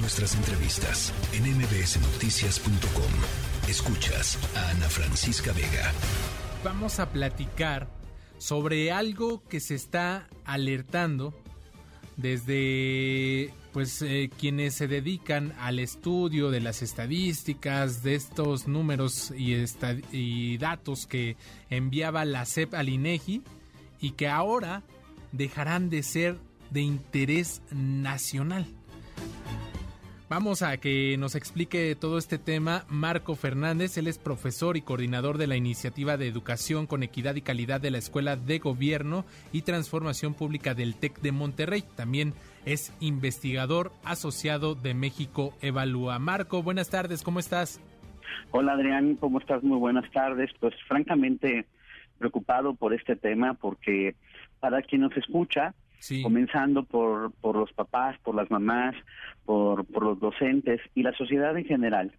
Nuestras entrevistas en mbsnoticias.com. Escuchas a Ana Francisca Vega. Vamos a platicar sobre algo que se está alertando desde pues eh, quienes se dedican al estudio de las estadísticas de estos números y, y datos que enviaba la CEP al INEGI y que ahora dejarán de ser de interés nacional. Vamos a que nos explique todo este tema Marco Fernández. Él es profesor y coordinador de la Iniciativa de Educación con Equidad y Calidad de la Escuela de Gobierno y Transformación Pública del TEC de Monterrey. También es investigador asociado de México Evalúa. Marco, buenas tardes, ¿cómo estás? Hola Adrián, ¿cómo estás? Muy buenas tardes. Pues francamente preocupado por este tema porque para quien nos escucha, comenzando por, por los papás, por las mamás, por, los docentes y la sociedad en general.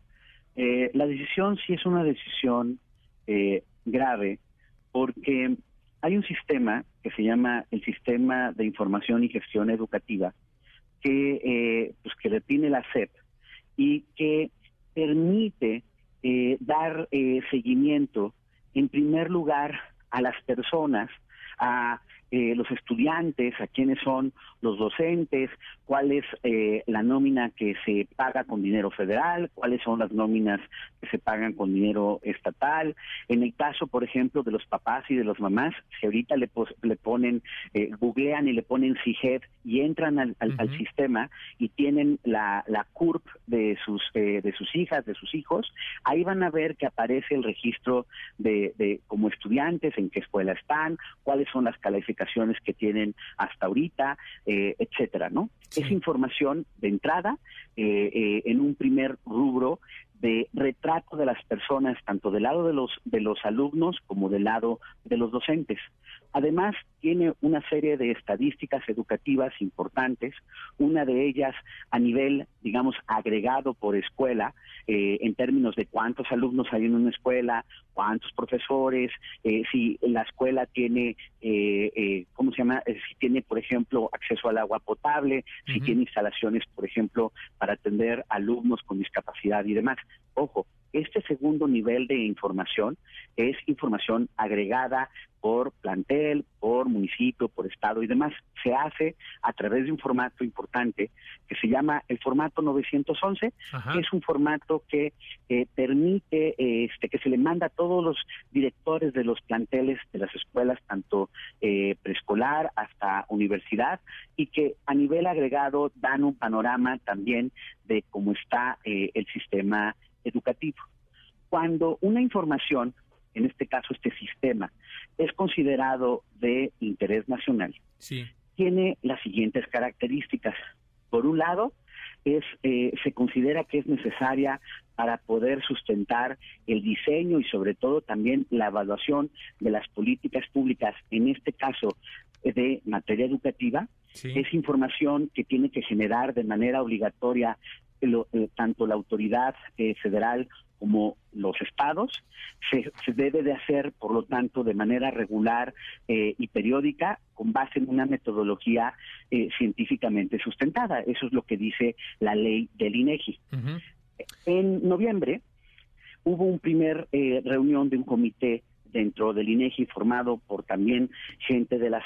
Eh, la decisión sí es una decisión eh, grave porque hay un sistema que se llama el Sistema de Información y Gestión Educativa que, eh, pues que define la SEP y que permite eh, dar seguimiento, en primer lugar, a las personas, a eh, los estudiantes, a quiénes son los docentes, cuál es eh, la nómina que se paga con dinero federal, cuáles son las nóminas que se pagan con dinero estatal. En el caso, por ejemplo, de los papás y de las mamás, si ahorita le, le ponen, eh, googlean y le ponen CIGED y entran al, al, sistema y tienen la, la CURP de sus, eh, de sus hijas, de sus hijos, ahí van a ver que aparece el registro de, de como estudiantes, en qué escuela están, cuáles son las calificaciones que tienen hasta ahorita, eh, etcétera, ¿no? Es información de entrada eh, eh, en un primer rubro de retrato de las personas, tanto del lado de los, de los alumnos como del lado de los docentes. Además, tiene una serie de estadísticas educativas importantes, una de ellas a nivel, digamos, agregado por escuela, eh, en términos de cuántos alumnos hay en una escuela, cuántos profesores, eh, si la escuela tiene, eh, ¿cómo se llama? si tiene, por ejemplo, acceso al agua potable, si tiene instalaciones, por ejemplo, para atender alumnos con discapacidad y demás. Ojo, este segundo nivel de información es información agregada por plantel, por municipio, por estado y demás. Se hace a través de un formato importante que se llama el formato 911, que es un formato que eh, permite este, que se le manda a todos los directores de los planteles de las escuelas, tanto eh, preescolar hasta universidad, y que a nivel agregado dan un panorama también de cómo está eh, el sistema educativo. Cuando una información, en este caso este sistema, es considerado de interés nacional, tiene las siguientes características. Por un lado, es eh, se considera que es necesaria para poder sustentar el diseño y sobre todo también la evaluación de las políticas públicas, en este caso de materia educativa, es información que tiene que generar de manera obligatoria eh, tanto la autoridad eh, federal como los estados, se, debe de hacer, por lo tanto, de manera regular eh, y periódica, con base en una metodología científicamente sustentada. Eso es lo que dice la ley del INEGI. En noviembre hubo un primer reunión de un comité dentro del INEGI formado por también gente de la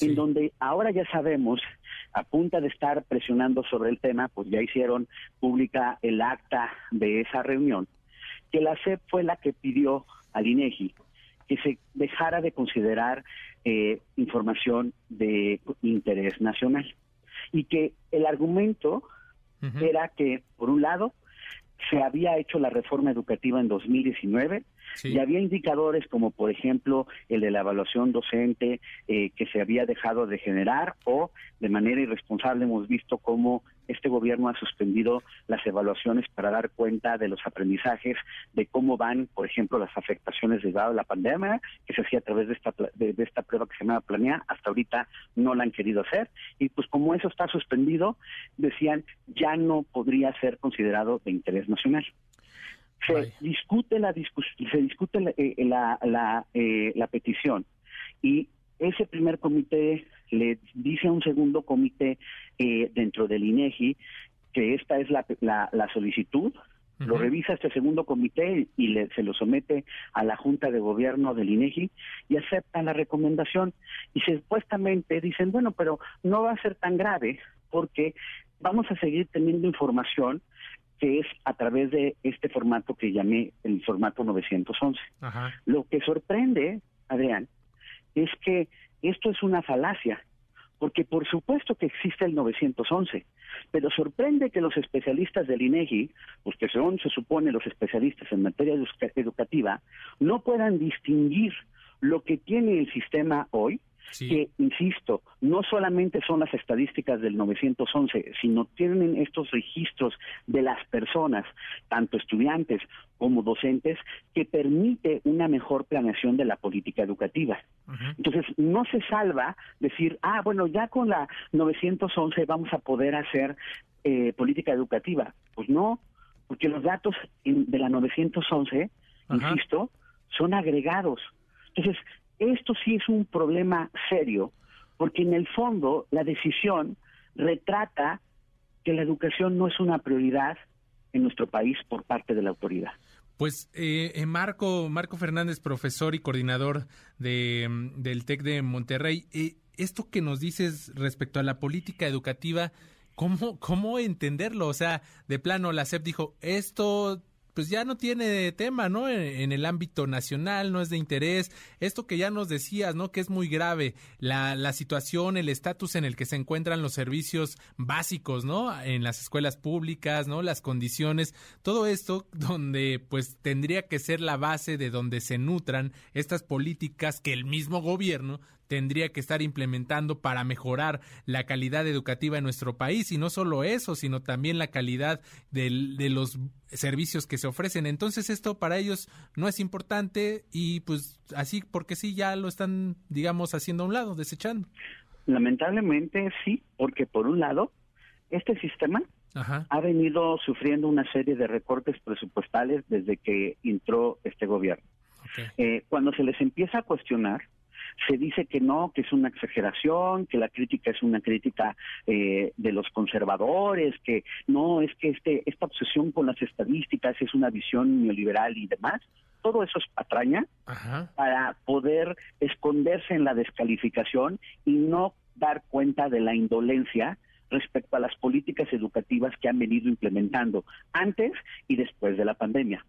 En donde ahora ya sabemos a punta de estar presionando sobre el tema, pues ya hicieron pública el acta de esa reunión, que la SEP fue la que pidió al INEGI que se dejara de considerar eh, información de interés nacional y que el argumento era que, por un lado, se había hecho la reforma educativa en 2019 y había indicadores como, por ejemplo, el de la evaluación docente eh, que se había dejado de generar o de manera irresponsable hemos visto cómo este gobierno ha suspendido las evaluaciones para dar cuenta de los aprendizajes, de cómo van, por ejemplo, las afectaciones derivadas de la pandemia, que se hacía a través de esta, de, esta prueba que se llama Planea, hasta ahorita no la han querido hacer. Y pues como eso está suspendido, decían, ya no podría ser considerado de interés nacional se discute la se discute la, eh, la, eh, la, petición. Y ese primer comité le dice a un segundo comité eh, dentro del INEGI que esta es la, la, solicitud, lo revisa este segundo comité y le, se lo somete a la Junta de Gobierno del INEGI y aceptan la recomendación. Y supuestamente dicen, bueno, pero no va a ser tan grave porque vamos a seguir teniendo información que es a través de este formato que llamé el formato 911. Lo que sorprende, Adrián, es que esto es una falacia porque por supuesto que existe el 911, pero sorprende que los especialistas del INEGI, pues que son, se supone, los especialistas en materia educativa, no puedan distinguir lo que tiene el sistema hoy que, insisto, no solamente son las estadísticas del 911, sino tienen estos registros de las personas, tanto estudiantes como docentes, que permite una mejor planeación de la política educativa. Entonces, no se salva decir, ah, bueno, ya con la 911 vamos a poder hacer eh, política educativa. Pues no, porque los datos de la 911, insisto, son agregados. Entonces, esto sí es un problema serio, porque en el fondo la decisión retrata que la educación no es una prioridad en nuestro país por parte de la autoridad. Pues eh, eh Marco, Marco Fernández, profesor y coordinador de, del TEC de Monterrey, eh, esto que nos dices respecto a la política educativa, ¿cómo, ¿cómo entenderlo? O sea, de plano, la SEP dijo, esto pues ya no tiene tema, ¿no? En, el ámbito nacional, no es de interés. Esto que ya nos decías, ¿no? Que es muy grave, la, la situación, el estatus en el que se encuentran los servicios básicos, ¿no? En las escuelas públicas, ¿no? Las condiciones, todo esto donde pues tendría que ser la base de donde se nutran estas políticas que el mismo gobierno tendría que estar implementando para mejorar la calidad educativa en nuestro país y no solo eso, sino también la calidad de los servicios que se ofrecen. Entonces esto para ellos no es importante y pues así porque sí ya lo están, digamos, haciendo a un lado, desechando. Lamentablemente sí, porque por un lado, este sistema ha venido sufriendo una serie de recortes presupuestales desde que entró este gobierno. Eh, cuando se les empieza a cuestionar, se dice que no, que es una exageración, que la crítica es una crítica eh, de los conservadores, que no, es que este, esta obsesión con las estadísticas es una visión neoliberal y demás. Todo eso es patraña para poder esconderse en la descalificación y no dar cuenta de la indolencia respecto a las políticas educativas que han venido implementando antes y después de la pandemia.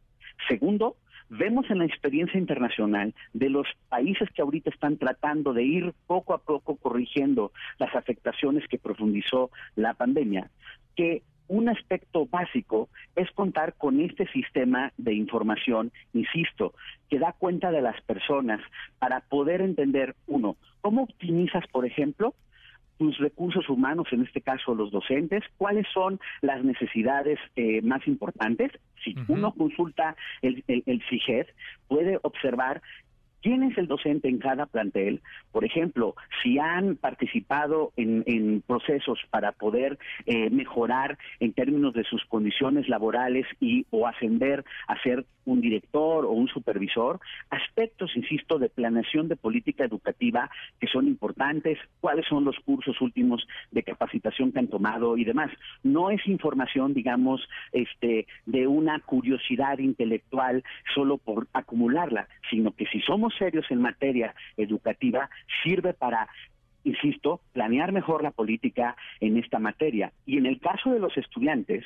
Segundo, Vemos en la experiencia internacional de los países que ahorita están tratando de ir poco a poco corrigiendo las afectaciones que profundizó la pandemia, que un aspecto básico es contar con este sistema de información, insisto, que da cuenta de las personas para poder entender, uno, cómo optimizas, por ejemplo, tus recursos humanos, en este caso los docentes, cuáles son las necesidades eh, más importantes. Si uno consulta el, el, el CIGED, puede observar quién es el docente en cada plantel, por ejemplo, si han participado en, procesos para poder eh, mejorar en términos de sus condiciones laborales y o ascender a ser un director o un supervisor, aspectos, insisto, de planeación de política educativa que son importantes, cuáles son los cursos últimos de capacitación que han tomado y demás. No es información, digamos, este, de una curiosidad intelectual solo por acumularla, sino que si somos serios en materia educativa, sirve para insisto, planear mejor la política en esta materia. Y en el caso de los estudiantes,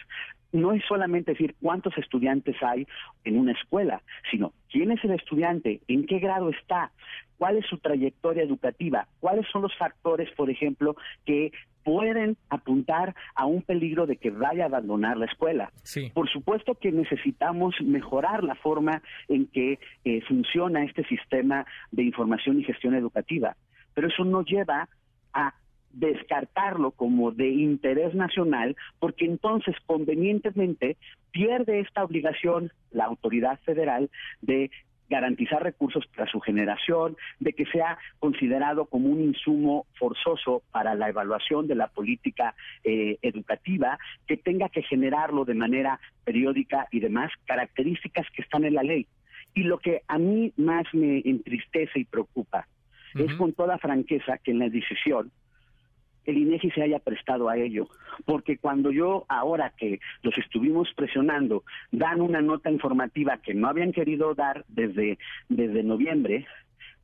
no es solamente decir cuántos estudiantes hay en una escuela, sino quién es el estudiante, en qué grado está, cuál es su trayectoria educativa, cuáles son los factores, por ejemplo, que pueden apuntar a un peligro de que vaya a abandonar la escuela. Por supuesto que necesitamos mejorar la forma en que eh, funciona este sistema de información y gestión educativa, pero eso no lleva a descartarlo como de interés nacional, porque entonces convenientemente pierde esta obligación la autoridad federal de garantizar recursos para su generación, de que sea considerado como un insumo forzoso para la evaluación de la política eh, educativa, que tenga que generarlo de manera periódica y demás, características que están en la ley. Y lo que a mí más me entristece y preocupa es con toda franqueza que en la decisión el INEGI se haya prestado a ello, porque cuando yo, ahora que los estuvimos presionando, dan una nota informativa que no habían querido dar desde, desde noviembre,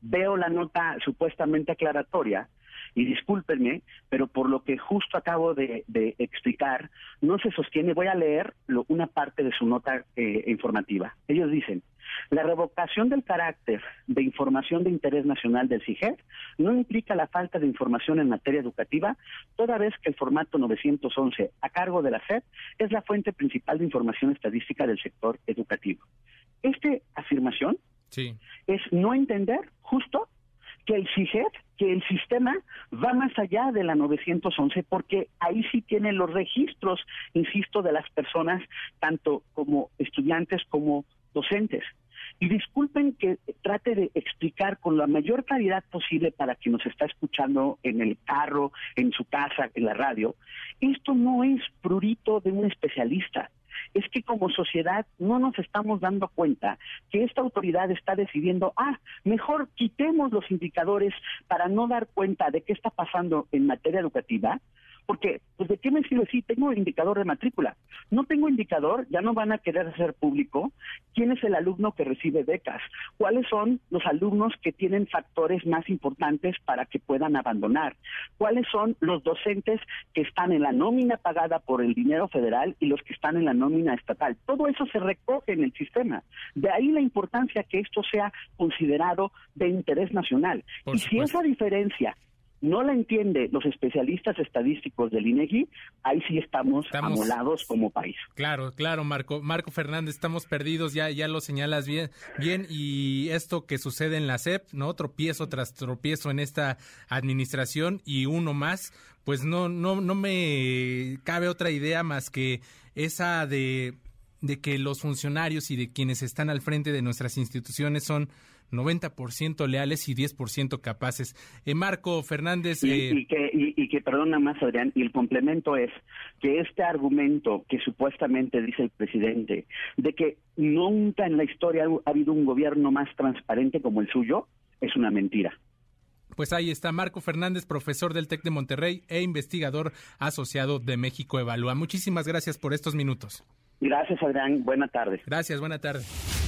veo la nota supuestamente aclaratoria y discúlpenme, pero por lo que justo acabo de, explicar, no se sostiene, voy a leer una parte de su nota eh, informativa. Ellos dicen, la revocación del carácter de información de interés nacional del CIGED no implica la falta de información en materia educativa, toda vez que el formato 911 a cargo de la SED es la fuente principal de información estadística del sector educativo. Esta afirmación es no entender justo que el CIGED, que el sistema va más allá de la 911 porque ahí sí tiene los registros, insisto, de las personas, tanto como estudiantes como docentes. Y disculpen que trate de explicar con la mayor claridad posible para quien nos está escuchando en el carro, en su casa, en la radio, esto no es prurito de un especialista es que como sociedad no nos estamos dando cuenta que esta autoridad está decidiendo, ah, mejor quitemos los indicadores para no dar cuenta de qué está pasando en materia educativa porque, pues, ¿de qué me sirve si tengo indicador de matrícula? No tengo indicador, ya no van a querer hacer público quién es el alumno que recibe becas, cuáles son los alumnos que tienen factores más importantes para que puedan abandonar, cuáles son los docentes que están en la nómina pagada por el dinero federal y los que están en la nómina estatal. Todo eso se recoge en el sistema. De ahí la importancia que esto sea considerado de interés nacional. y si esa diferencia no la entiende los especialistas estadísticos del INEGI, ahí sí estamos, amolados como país. Claro, claro, Marco, Marco Fernández, estamos perdidos, ya, ya lo señalas bien, bien, y esto que sucede en la SEP, ¿no? Tropiezo tras tropiezo en esta administración y uno más, pues no, no, no me cabe otra idea más que esa de, de que los funcionarios y de quienes están al frente de nuestras instituciones son 90% leales y 10% capaces. Eh, Marco Fernández. Y, eh, que, y, que, perdona más, Adrián, y el complemento es que este argumento que supuestamente dice el presidente de que nunca en la historia ha habido un gobierno más transparente como el suyo, es una mentira. Pues ahí está Marco Fernández, profesor del TEC de Monterrey e investigador asociado de México Evalúa. Muchísimas gracias por estos minutos. Gracias, Adrián. Buena tarde. Gracias, buena tarde.